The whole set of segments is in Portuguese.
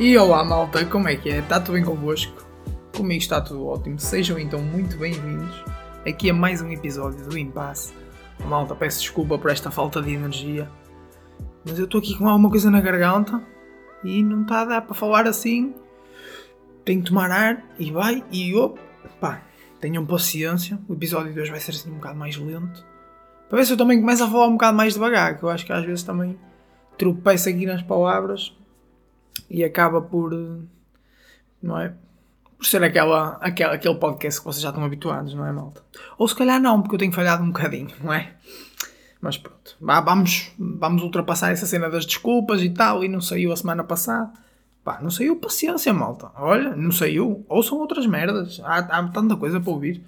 E olá malta, como é que é? Está tudo bem convosco? Comigo está tudo ótimo, sejam então muito bem-vindos aqui a mais um episódio do Impasse. Malta, peço desculpa por esta falta de energia, mas eu estou aqui com alguma coisa na garganta e não está a dar para falar assim. Tenho que tomar ar e vai e pá, tenham paciência, o episódio de hoje vai ser assim um bocado mais lento. Para ver se eu também começo a falar um bocado mais devagar, que eu acho que às vezes também tropeço aqui nas palavras e acaba por. Não é? Por ser aquela, aquela, aquele podcast que vocês já estão habituados, não é, malta? Ou se calhar não, porque eu tenho falhado um bocadinho, não é? Mas pronto, vamos, vamos ultrapassar essa cena das desculpas e tal, e não saiu a semana passada. Pá, não saiu paciência, malta. Olha, não saiu. Ou são outras merdas. Há, há tanta coisa para ouvir.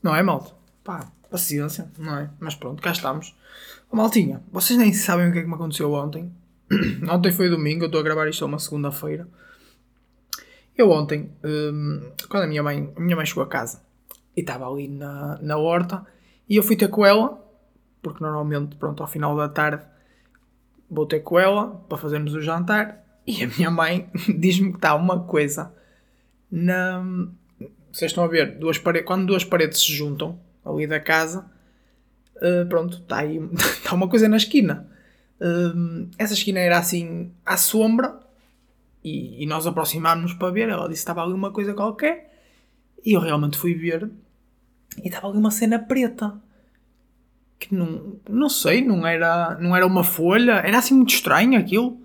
Não é, malta? Pá, paciência, não é? Mas pronto, cá estamos. Maltinha, vocês nem sabem o que é que me aconteceu ontem. ontem foi domingo, eu estou a gravar isto uma segunda-feira. Eu ontem, hum, quando a minha mãe, a minha mãe chegou a casa e estava ali na, na horta, e eu fui ter com ela, porque normalmente, pronto, ao final da tarde vou ter com ela para fazermos o jantar, e a minha mãe diz-me que está uma coisa na. Vocês estão a ver, duas paredes, quando duas paredes se juntam ali da casa, uh, pronto, está aí está uma coisa na esquina. Uh, essa esquina era assim à sombra e, e nós aproximámos-nos para ver. Ela disse que estava ali uma coisa qualquer. E eu realmente fui ver. E estava ali uma cena preta. Que não, não sei, não era, não era uma folha. Era assim muito estranho aquilo.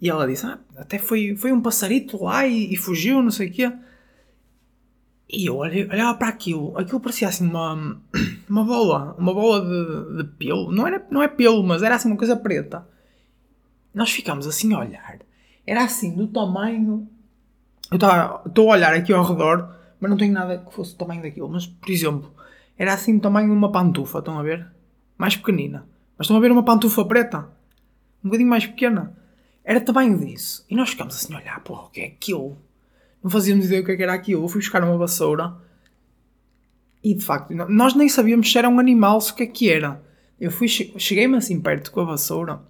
E ela disse: ah, até foi, foi um passarito lá e, e fugiu, não sei o quê. E eu olhava para aquilo. Aquilo parecia assim uma, uma bola. Uma bola de, de pelo. Não, era, não é pelo, mas era assim uma coisa preta. Nós ficámos assim a olhar era assim, do tamanho. Eu estou a olhar aqui ao redor, mas não tenho nada que fosse do tamanho daquilo. Mas, por exemplo, era assim do tamanho de uma pantufa, estão a ver? Mais pequenina. Mas estão a ver uma pantufa preta? Um bocadinho mais pequena. Era tamanho disso. E nós ficámos assim a olhar, porra, o que é aquilo? Não fazíamos ideia que, é que era aquilo. Eu fui buscar uma vassoura. E de facto, nós nem sabíamos se era um animal, se o que é que era. Eu fui, cheguei-me assim perto com a vassoura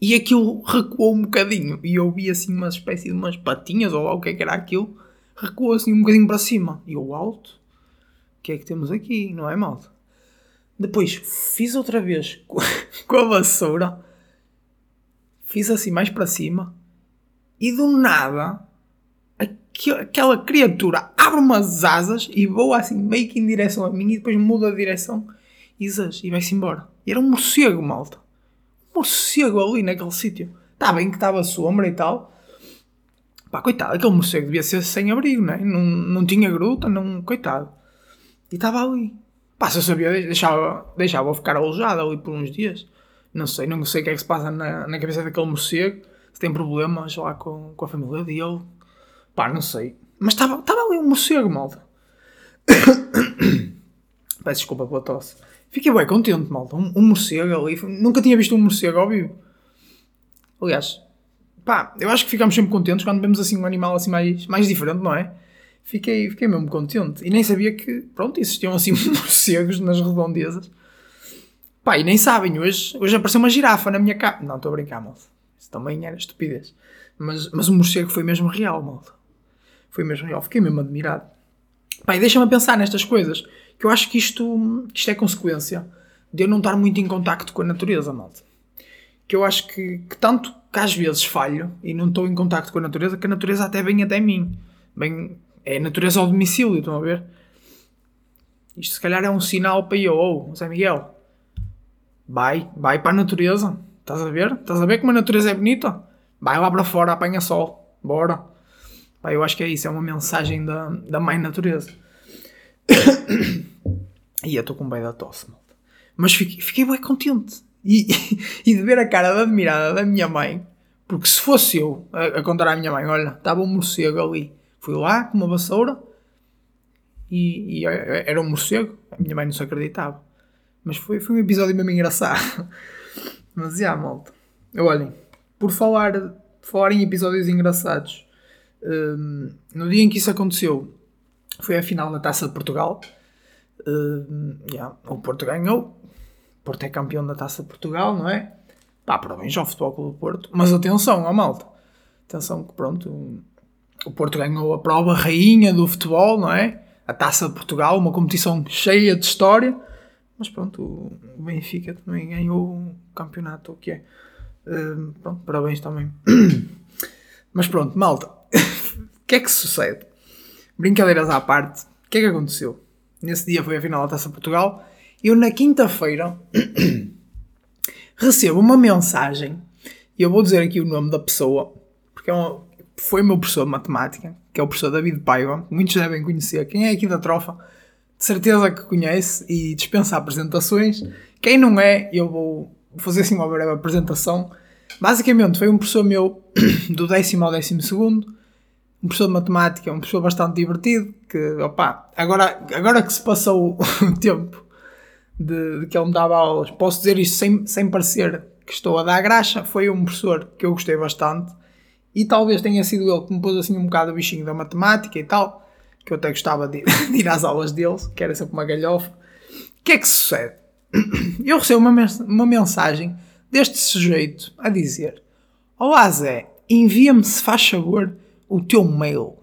e aquilo recuou um bocadinho. E eu vi assim uma espécie de umas patinhas, ou lá o que é que era aquilo, recuou assim um bocadinho para cima. E eu, alto, o que é que temos aqui? Não é malta? Depois fiz outra vez com a vassoura, fiz assim mais para cima, e do nada aquela criatura abre umas asas e voa assim meio que em direção a mim e depois muda de direção e, e vai-se embora. E era um morcego, malta morcego ali naquele sítio. Está bem que estava sombra e tal. Pá, coitado, aquele morcego devia ser sem abrigo, né? não, não tinha gruta, não, coitado. E estava ali. Pá, se eu sabia, deixava, deixava ficar alojado ali por uns dias. Não sei, não sei o que é que se passa na, na cabeça daquele morcego. Se tem problemas lá com, com a família dele. Pá, não sei. Mas estava ali um morcego, malta. Peço desculpa pela tosse. Fiquei bem contente, malta. Um, um morcego ali. Nunca tinha visto um morcego ao vivo. Aliás, pá, eu acho que ficamos sempre contentes quando vemos assim um animal assim mais, mais diferente, não é? Fiquei, fiquei mesmo contente. E nem sabia que, pronto, existiam assim morcegos nas redondezas. Pá, e nem sabem, hoje, hoje apareceu uma girafa na minha casa. Não, estou a brincar, malta. Isso também era estupidez. Mas, mas o morcego foi mesmo real, malta. Foi mesmo real. Fiquei mesmo admirado. E deixa-me pensar nestas coisas que eu acho que isto, isto é consequência de eu não estar muito em contacto com a natureza, malta. Que eu acho que, que tanto que às vezes falho e não estou em contacto com a natureza, que a natureza até vem até mim. Bem, é a natureza ao domicílio, estão a ver? Isto se calhar é um sinal para eu, oh, Zé Miguel, vai, vai para a natureza. Estás a ver? Estás a ver como a natureza é bonita? Vai lá para fora, apanha sol. Bora. Pá, eu acho que é isso, é uma mensagem da, da mãe natureza. e eu estou com bem da tosse, malta. Mas fiquei, fiquei bem contente. E, e, de ver a cara de admirada da minha mãe, porque se fosse eu a, a contar à minha mãe, olha, estava um morcego ali. Fui lá com uma vassoura e, e era um morcego. A minha mãe não se acreditava. Mas foi, foi um episódio mesmo engraçado. Mas já, malta. Olhem, por falar, por falar em episódios engraçados, um, no dia em que isso aconteceu, foi a final da Taça de Portugal. Uh, yeah, o Porto ganhou. O Porto é campeão da Taça de Portugal, não é? Pá, parabéns ao Futebol Clube do Porto. Mas atenção, a malta. Atenção que pronto, o Porto ganhou a prova rainha do futebol, não é? A Taça de Portugal, uma competição cheia de história. Mas pronto, o Benfica também ganhou o campeonato, o que é. Pronto, parabéns também. Mas pronto, malta. O que é que sucede? Brincadeiras à parte, o que é que aconteceu? Nesse dia foi a final da Taça Portugal. Eu na quinta-feira recebo uma mensagem e eu vou dizer aqui o nome da pessoa, porque é uma, foi meu professor de matemática, que é o professor David Paiva. Muitos devem conhecer. Quem é aqui da trofa, de certeza que conhece e dispensa apresentações. Quem não é, eu vou fazer assim uma breve apresentação. Basicamente, foi um professor meu do décimo ao décimo segundo, um professor de matemática, um professor bastante divertido, que, opa, agora, agora que se passou o tempo de, de, que ele me dava aulas, posso dizer isto sem, sem parecer que estou a dar graxa, foi um professor que eu gostei bastante, e talvez tenha sido ele que me pôs assim um bocado o bichinho da matemática e tal, que eu até gostava de, de ir às aulas deles, que era sempre uma galhofa. O que é que sucede? Eu recebo uma, uma mensagem deste sujeito a dizer: Olá Zé, envia-me se faz favor o teu mail.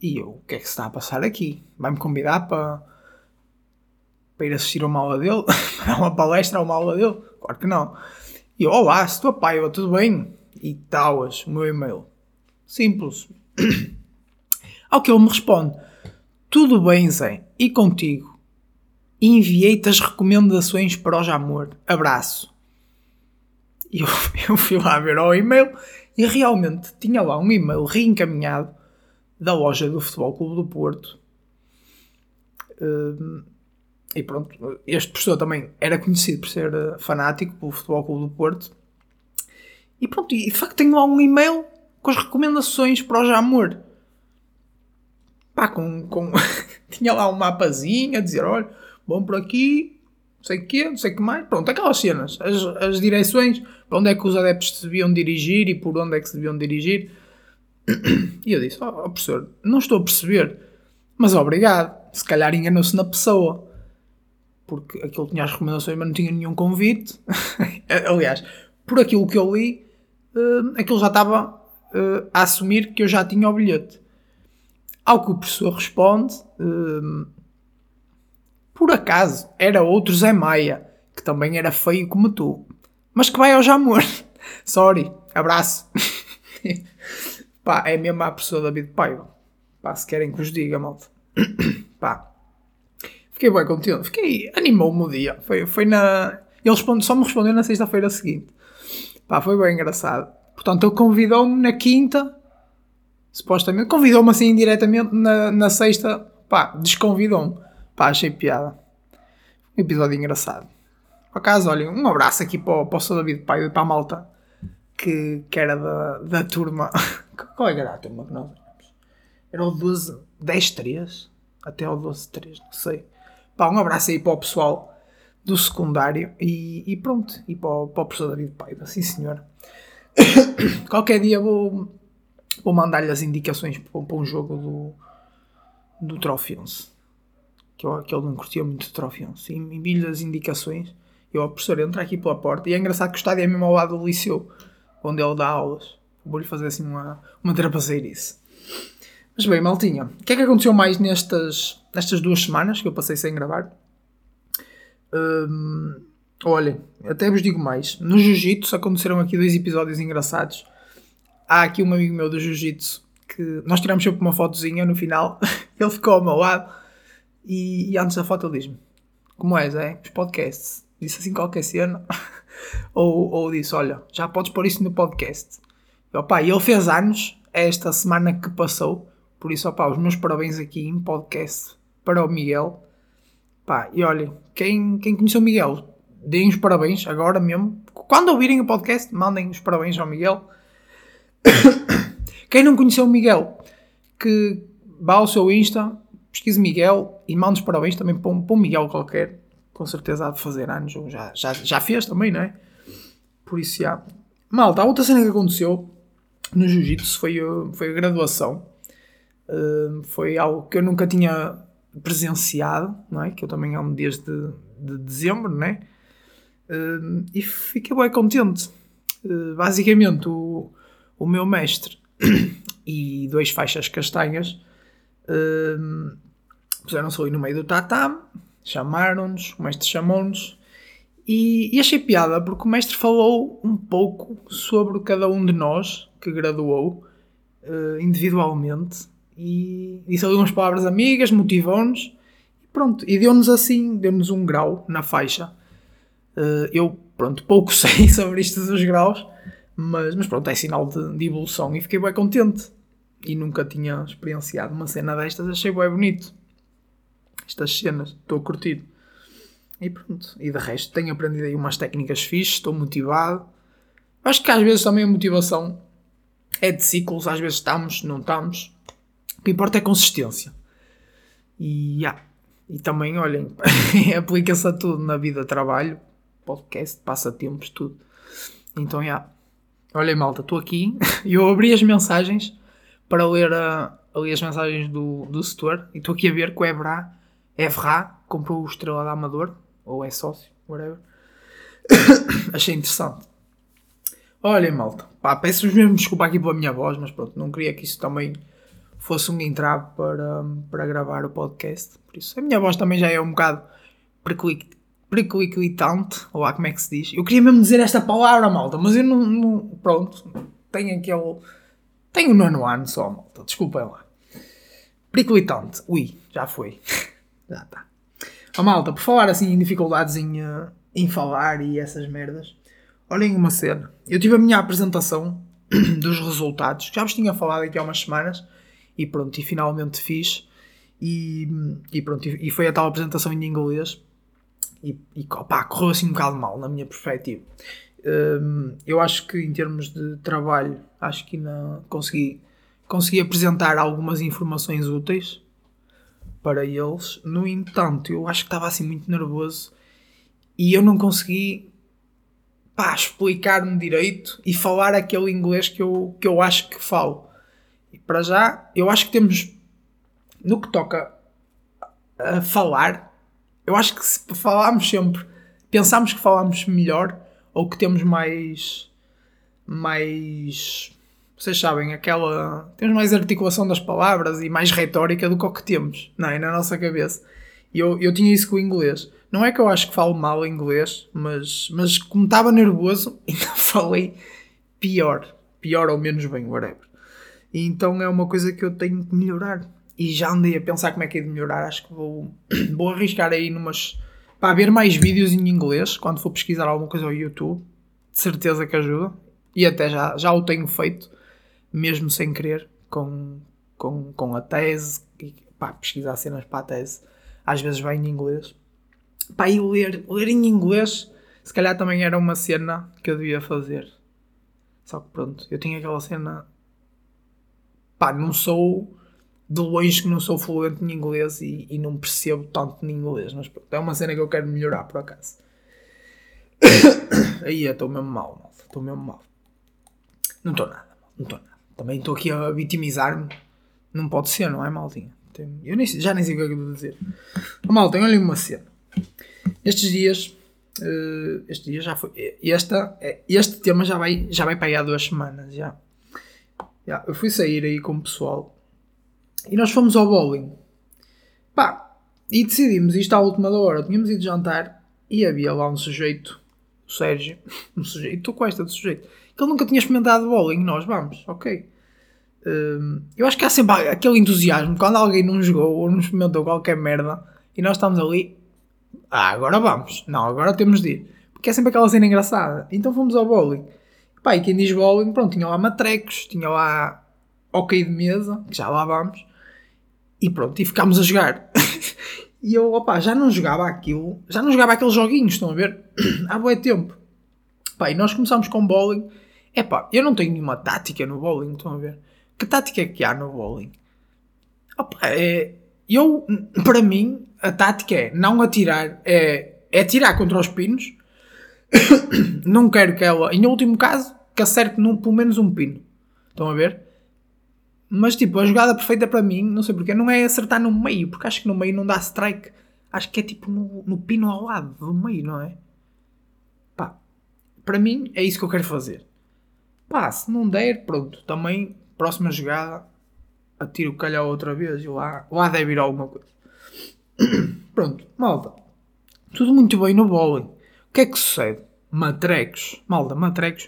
E eu, o que é que se está a passar aqui? Vai-me convidar para, para ir assistir uma aula dele? Para uma palestra a uma aula dele? Claro que não. E eu, olá, se tua pai, tudo bem? e talas o meu e-mail. Simples. Ao que ele me responde: Tudo bem, Zé, e contigo? Enviei-te as recomendações para o Jamor. Abraço. E eu, eu fui lá ver o e-mail e realmente tinha lá um e-mail reencaminhado da loja do Futebol Clube do Porto. Hum, e pronto, este professor também era conhecido por ser eh, fanático pelo Futebol Clube do Porto e pronto, e de facto tenho lá um e-mail com as recomendações para o Jamor. Pá, com. com... tinha lá um mapazinho a dizer: olha, vão por aqui, sei o quê, não sei que mais. Pronto, aquelas cenas, as, as direções, para onde é que os adeptos se deviam dirigir e por onde é que se deviam dirigir. E eu disse: Ó oh, professor, não estou a perceber, mas obrigado. Se calhar enganou-se na pessoa. Porque aquilo tinha as recomendações, mas não tinha nenhum convite. Aliás, por aquilo que eu li, uh, aquilo já estava uh, a assumir que eu já tinha o bilhete. Ao que o professor responde, uh, por acaso, era outro Zé Maia, que também era feio como tu, mas que vai ao Jamor. Sorry, abraço. Pá, é mesmo a pessoa David Paiva. Pá, se querem que os diga, malta. Pá. Fiquei bem contente. Fiquei... Animou-me o dia. Foi, foi na... Ele só me respondeu na sexta-feira seguinte. Pá, foi bem engraçado. Portanto, ele convidou-me na quinta, supostamente, convidou-me assim indiretamente na, na sexta, pá, desconvidou-me. Pá, achei piada. Um episódio engraçado. Por acaso, olha, um abraço aqui para o, para o Sr. David Pai e para a malta que, que era da, da turma. Qual era a turma que nós éramos? Era o 12, 10, 3? Até o 12, 3, não sei. Pá, um abraço aí para o pessoal do secundário e, e pronto, e para o, para o professor David Paiva, sim senhor. Qualquer dia vou, vou mandar-lhe as indicações para, para um jogo do, do 11. Que, eu, que ele não curtia muito do Trophy 11. Envio-lhe as indicações. Eu, o professor, entra aqui pela porta. E é engraçado que o estádio é mesmo ao lado do liceu, onde ele dá aulas. Vou-lhe fazer assim uma, uma trapaceirice. Mas bem, maltinha, o que é que aconteceu mais nestas, nestas duas semanas que eu passei sem gravar? Hum, olha, até vos digo mais. No Jiu-Jitsu aconteceram aqui dois episódios engraçados. Há aqui um amigo meu do Jiu-Jitsu que nós tiramos sempre uma fotozinha no final. ele ficou ao meu lado e, e antes da diz-me: Como és, é? Os podcasts. Disse assim qualquer cena. ou, ou disse: Olha, já podes pôr isso no podcast. E, opa, ele fez anos esta semana que passou. Por isso, opa, os meus parabéns aqui em podcast para o Miguel Pá, e olhem, quem, quem conheceu o Miguel, deem os parabéns agora mesmo. Quando ouvirem o podcast, mandem os parabéns ao Miguel. quem não conheceu o Miguel, que vá ao seu Insta, pesquise Miguel e mande os parabéns também para um, para um Miguel qualquer. Com certeza há de fazer anos, ou já, já, já fez também, não é? Por isso, já. Malta, a outra cena que aconteceu no Jiu-Jitsu foi, foi a graduação. Uh, foi algo que eu nunca tinha presenciado, não é? Que eu também amo desde de dezembro, não é? Uh, e fiquei bem contente. Uh, basicamente, o, o meu mestre e dois faixas castanhas uh, puseram-se ali no meio do tatame, chamaram-nos, o mestre chamou-nos e, e, achei piada porque o mestre falou um pouco sobre cada um de nós que graduou uh, individualmente e disse ali umas palavras amigas, motivou-nos e pronto, e deu-nos assim, deu-nos um grau na faixa. Uh, eu, pronto, pouco sei sobre isto dos graus, mas, mas pronto, é sinal de, de evolução e fiquei bem contente. E nunca tinha experienciado uma cena destas, achei bem bonito. Estas cenas, estou a curtir. E pronto, e de resto tenho aprendido aí umas técnicas fixes, estou motivado. Acho que às vezes também a motivação é de ciclos, às vezes estamos, não estamos. O que importa é consistência. E, yeah. e também, olhem, aplica-se a tudo na vida, trabalho, podcast, passatempos, tudo. Então, yeah. olhem, malta, estou aqui eu abri as mensagens para ler a, ali as mensagens do, do setor e estou aqui a ver que o Ebra, Evra comprou o Estrela da Amador, ou é sócio, whatever. Achei interessante. Olhem, malta, pá, peço-vos mesmo desculpa aqui pela minha voz, mas pronto, não queria que isso também fosse um entrave para, para gravar o podcast. Por isso, a minha voz também já é um bocado preclicitante, ou lá como é que se diz. Eu queria mesmo dizer esta palavra, malta, mas eu não. não pronto, tenho aquele. Tenho o nono ano só, malta, desculpem lá. Preclitante, ui, já foi. já está. Oh, malta, por falar assim em dificuldades em, uh, em falar e essas merdas. Olhem uma cena. Eu tive a minha apresentação dos resultados. Já vos tinha falado aqui há umas semanas. E pronto, e finalmente fiz. E, e pronto, e foi a tal apresentação em inglês. E, e correu assim um bocado mal, na minha perspectiva. Um, eu acho que em termos de trabalho, acho que não consegui, consegui apresentar algumas informações úteis para eles. No entanto, eu acho que estava assim muito nervoso e eu não consegui explicar-me direito e falar aquele inglês que eu, que eu acho que falo. E para já, eu acho que temos, no que toca a falar, eu acho que se falarmos sempre, pensamos que falamos melhor ou que temos mais. mais. Vocês sabem, aquela. Temos mais articulação das palavras e mais retórica do que o que temos, não é? Na nossa cabeça. E eu, eu tinha isso com o inglês. Não é que eu acho que falo mal inglês, mas, mas como estava nervoso, ainda falei pior. Pior ou menos bem, whatever. E então é uma coisa que eu tenho que melhorar. E já andei a pensar como é que é de melhorar. Acho que vou, vou arriscar aí numas. para ver mais vídeos em inglês quando for pesquisar alguma coisa ao YouTube. De certeza que ajuda. E até já, já o tenho feito, mesmo sem querer, com, com, com a tese. Pá, pesquisar cenas para a tese. Às vezes vai em inglês Pá, e ler, ler em inglês, se calhar também era uma cena que eu devia fazer. Só que pronto, eu tinha aquela cena. Pá, não sou. De longe que não sou fluente em inglês e, e não percebo tanto em inglês, mas pronto, é uma cena que eu quero melhorar por acaso. Aí estou mesmo mal, malta. Estou mesmo mal. Não estou nada, não estou nada. Também estou aqui a vitimizar-me. Não pode ser, não é, maltinha? Eu nem, já nem sei o que é que eu vou dizer. Malta, olhem uma cena. Estes dias, uh, este dia já foi, esta, este tema já vai, já vai para aí há duas semanas, já. já. Eu fui sair aí com o pessoal e nós fomos ao bowling. Pá, e decidimos isto à última da hora. Tínhamos ido jantar e havia lá um sujeito, o Sérgio, um sujeito, estou com esta de sujeito, que ele nunca tinha experimentado bowling. Nós vamos, ok. Um, eu acho que há sempre aquele entusiasmo quando alguém não jogou ou não experimentou qualquer merda e nós estamos ali ah, agora vamos. Não, agora temos de ir. Porque é sempre aquela cena engraçada. Então fomos ao bowling. Pá, e quem diz bowling, pronto, tinha lá matrecos, tinha lá ok de mesa, que já lá vamos. E pronto, e ficámos a jogar. e eu, opá, já não jogava aquilo, já não jogava aqueles joguinhos, estão a ver? Há bom tempo. Pá, e nós começámos com bowling. É pá, eu não tenho nenhuma tática no bowling, estão a ver? Que tática é que há no bowling? Opa, é, eu, para mim, a tática é não atirar, é, é atirar contra os pinos. não quero que ela, em último caso, que acerte num, pelo menos um pino. Estão a ver? Mas tipo, a jogada perfeita para mim, não sei porque, não é acertar no meio, porque acho que no meio não dá strike. Acho que é tipo no, no pino ao lado do meio, não é? Pá, para mim é isso que eu quero fazer. Pá, se não der, pronto. Também, próxima jogada, atiro o calhau outra vez e lá, lá deve ir alguma coisa. pronto, malta. Tudo muito bem no bowling. O que é que sucede? Matrecos. Malta, matrecos.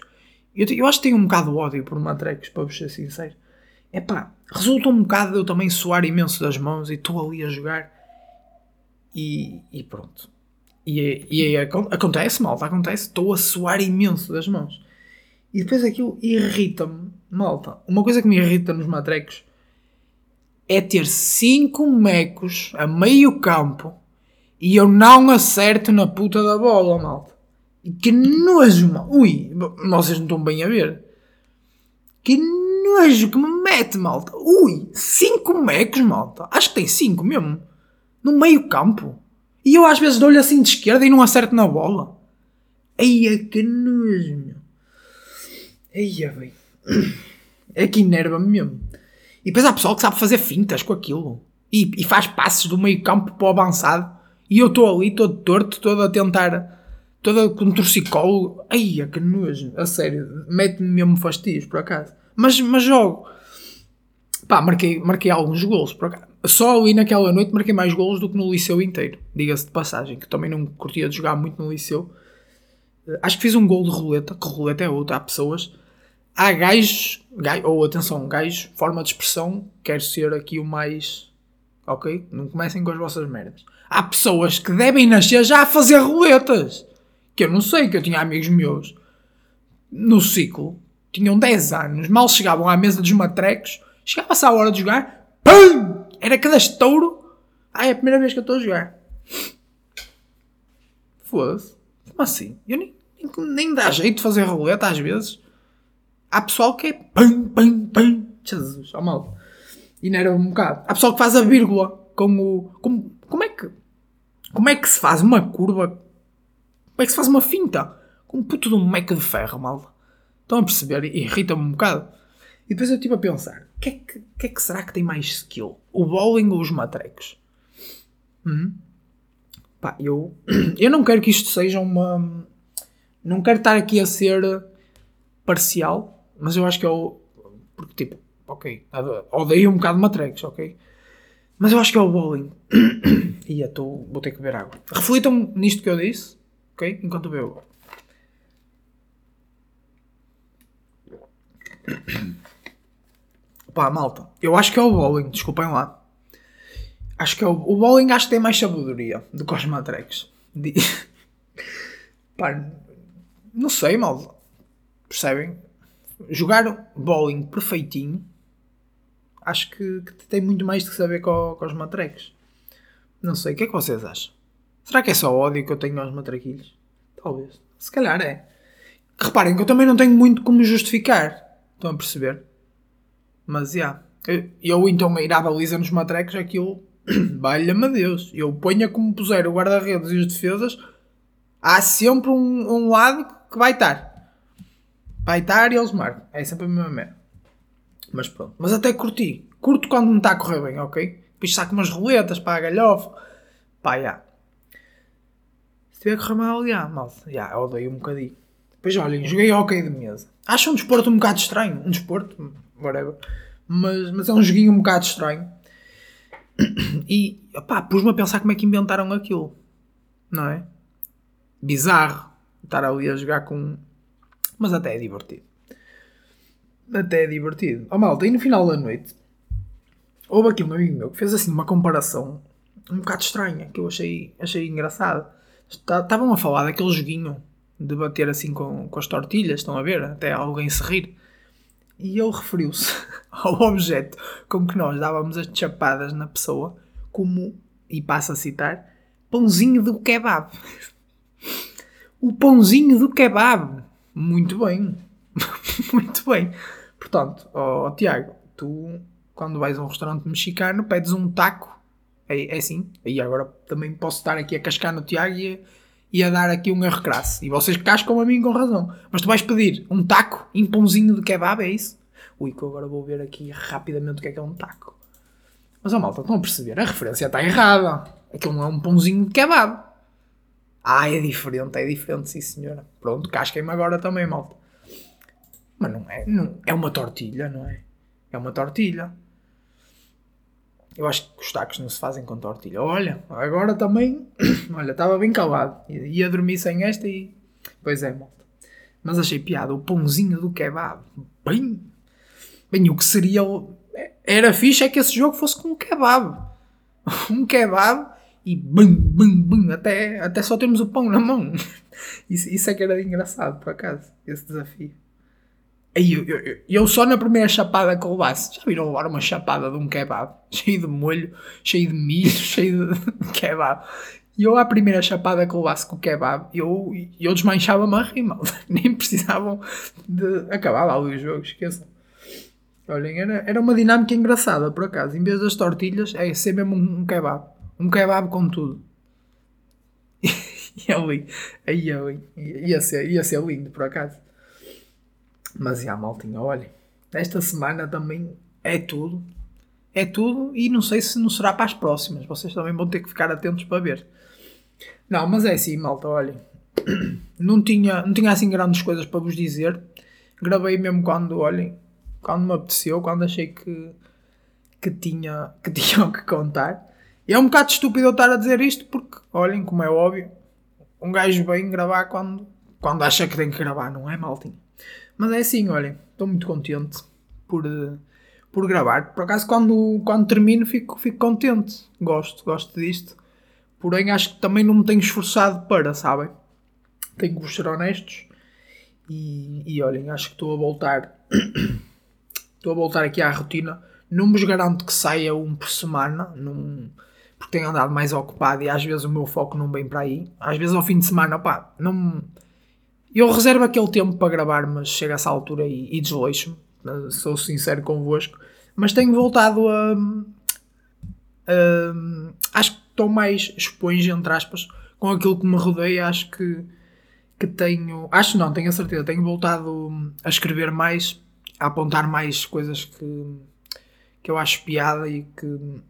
Eu, eu acho que tenho um bocado de ódio por matrecos, para vos ser sincero. É pá, resulta um bocado de eu também suar imenso das mãos e estou ali a jogar e, e pronto. E, e, acontece, malta, acontece. Estou a suar imenso das mãos. E depois aquilo irrita-me, malta. Uma coisa que me irrita nos matrecos é ter 5 mecos a meio campo e eu não acerto na puta da bola, malta. Que nojo, malta. Ui, vocês não estão bem a ver. Que nojo que me mete, malta. Ui, 5 mecos, malta. Acho que tem 5 mesmo. No meio campo. E eu às vezes dou-lhe assim de esquerda e não acerto na bola. Eia, que nojo. Eia, bem. É que enerva-me mesmo. E depois há pessoal que sabe fazer fintas com aquilo. E, e faz passes do meio campo para o avançado. E eu estou ali todo torto, todo a tentar. Todo com um torcicolo. Ai, que nojo. A sério. Mete-me mesmo fastidios, por acaso. Mas, mas jogo. Pá, marquei, marquei alguns golos, por acaso. Só ali naquela noite marquei mais golos do que no liceu inteiro. Diga-se de passagem, que também não curtia de jogar muito no liceu. Acho que fiz um gol de roleta, que roleta é outra. Há pessoas há gajos, ou atenção, gajos, forma de expressão, quero ser aqui o mais. Ok? Não comecem com as vossas merdas. Há pessoas que devem nascer já a fazer roletas. Que eu não sei, que eu tinha amigos meus no ciclo, tinham 10 anos, mal chegavam à mesa dos matrecos, chegava-se à hora de jogar! Era cada estouro. Ah, é a primeira vez que eu estou a jogar. Foda-se. Como assim? Eu nem, nem, dá jeito de fazer roleta às vezes. Há pessoal que é pam, pam, pam. Jesus, ó mal. E não era um bocado. Há pessoal que faz a vírgula com o. Como, como é que. Como é que se faz uma curva? Como é que se faz uma finta? Com um puto de um meco de ferro, mal. Estão a perceber? Irrita-me um bocado. E depois eu estive a pensar: o que, é que, que, é que será que tem mais skill? O bowling ou os matrecos? Hum? Pá, eu, eu não quero que isto seja uma. Não quero estar aqui a ser parcial, mas eu acho que é o. Porque, tipo, ok, odeio um bocado de matrecos, ok? Mas eu acho que é o bowling. e tô, vou ter que beber água. Reflitam nisto que eu disse, ok? Enquanto bebo. Pá, malta, eu acho que é o bowling, desculpem lá. Acho que é o, o bowling acho que tem mais sabedoria do que os matrecos. Pá, não sei, malta. Percebem? jogar bowling perfeitinho, acho que, que tem muito mais de saber com, com os matrecos. Não sei, o que é que vocês acham? Será que é só ódio que eu tenho aos matrequilhos? Talvez. Se calhar é. Reparem que eu também não tenho muito como justificar. Estão a perceber? Mas, já. Yeah. Eu, eu então ir à baliza nos matrecos, aquilo... Valha-me Deus. Eu ponha como puser o guarda-redes e os defesas, há sempre um, um lado que vai estar vai estar e eles marcam. É sempre a mesma merda. Mas pronto. Mas até curti. Curto quando não está a correr bem, ok? Depois saco umas roletas para a galhofa. Pá, já. Se tiver a correr mal, já, mal. Já, odeio um bocadinho. Depois olhem, joguei ok de mesa. Acho um desporto um bocado estranho. Um desporto, whatever. Mas, mas é um joguinho um bocado estranho. E, pá, pus-me a pensar como é que inventaram aquilo. Não é? Bizarro. Estar ali a jogar com mas até é divertido. Até é divertido. Oh malta, e no final da noite houve aqui um amigo meu que fez assim uma comparação um bocado estranha que eu achei, achei engraçado. Estavam a falar daquele joguinho de bater assim com, com as tortilhas, estão a ver? Até alguém se rir. E ele referiu-se ao objeto com que nós dávamos as chapadas na pessoa como, e passo a citar, pãozinho do kebab. O pãozinho do kebab. Muito bem. Muito bem. Portanto, ó, oh, Tiago, tu quando vais a um restaurante mexicano pedes um taco. É, é assim. E agora também posso estar aqui a cascar no Tiago e a, e a dar aqui um erro crasso. E vocês cascam a mim com razão. Mas tu vais pedir um taco e um pãozinho de kebab, é isso? Ui, que eu agora vou ver aqui rapidamente o que é que é um taco. Mas a malta, estão a perceber? A referência está errada. Aquilo não é um pãozinho de kebab. Ah, é diferente, é diferente, sim senhora. Pronto, casquem-me agora também, malta. Mas não é, não, é uma tortilha, não é? É uma tortilha. Eu acho que os tacos não se fazem com tortilha. Olha, agora também. Olha, estava bem calado. Ia dormir sem esta e. Pois é, malta. Mas achei piada. O pãozinho do kebab. Bem. Bem, o que seria. Era fixe é que esse jogo fosse com um kebab. Um kebab e bum, bum, bum. Até, até só temos o pão na mão. Isso, isso é que era engraçado, por acaso. Esse desafio. Aí eu, eu, eu, só na primeira chapada que levasse, já viram levar uma chapada de um kebab, cheio de molho, cheio de milho, cheio de kebab. E eu, à primeira chapada que levasse com o kebab, eu, eu desmanchava-me a rir, mal. Nem precisavam de acabar lá o jogo, esqueçam. Olhem, era, era uma dinâmica engraçada, por acaso. Em vez das tortilhas, é ser mesmo um, um kebab. Um kebab com tudo. e ali, aí, ali, ia ser, ia ser lindo, por acaso. Mas já, maltinha, olhem, esta semana também é tudo. É tudo e não sei se não será para as próximas. Vocês também vão ter que ficar atentos para ver. Não, mas é assim, malta, olhem. Não tinha, não tinha assim grandes coisas para vos dizer. Gravei mesmo quando, olhem, quando me apeteceu, quando achei que, que, tinha, que tinha o que contar. E é um bocado estúpido eu estar a dizer isto porque, olhem, como é óbvio, um gajo vem gravar quando, quando acha que tem que gravar, não é, maltinho? Mas é assim, olhem, estou muito contente por, eh, por gravar. Por acaso, quando, quando termino, fico, fico contente. Gosto, gosto disto. Porém, acho que também não me tenho esforçado para, sabem? Tenho que vos ser honestos. E, e olhem, acho que estou a voltar. estou a voltar aqui à rotina. Não vos garanto que saia um por semana. Não, porque tenho andado mais ocupado e às vezes o meu foco não vem para aí. Às vezes ao fim de semana, pá, não eu reservo aquele tempo para gravar, mas chega essa altura e, e desleixo-me. Sou sincero convosco. Mas tenho voltado a. a acho que estou mais esponja, entre aspas, com aquilo que me rodeia. Acho que, que tenho. Acho não, tenho a certeza. Tenho voltado a escrever mais, a apontar mais coisas que, que eu acho piada e que,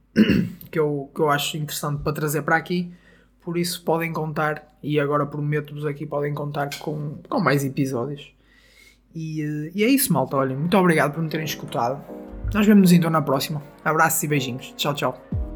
que, eu, que eu acho interessante para trazer para aqui. Por isso podem contar, e agora prometo-vos aqui, podem contar com, com mais episódios. E, eh, e é isso, malta. Olhem, muito obrigado por me terem escutado. Nós vemos então na próxima. Abraços e beijinhos. Tchau, tchau.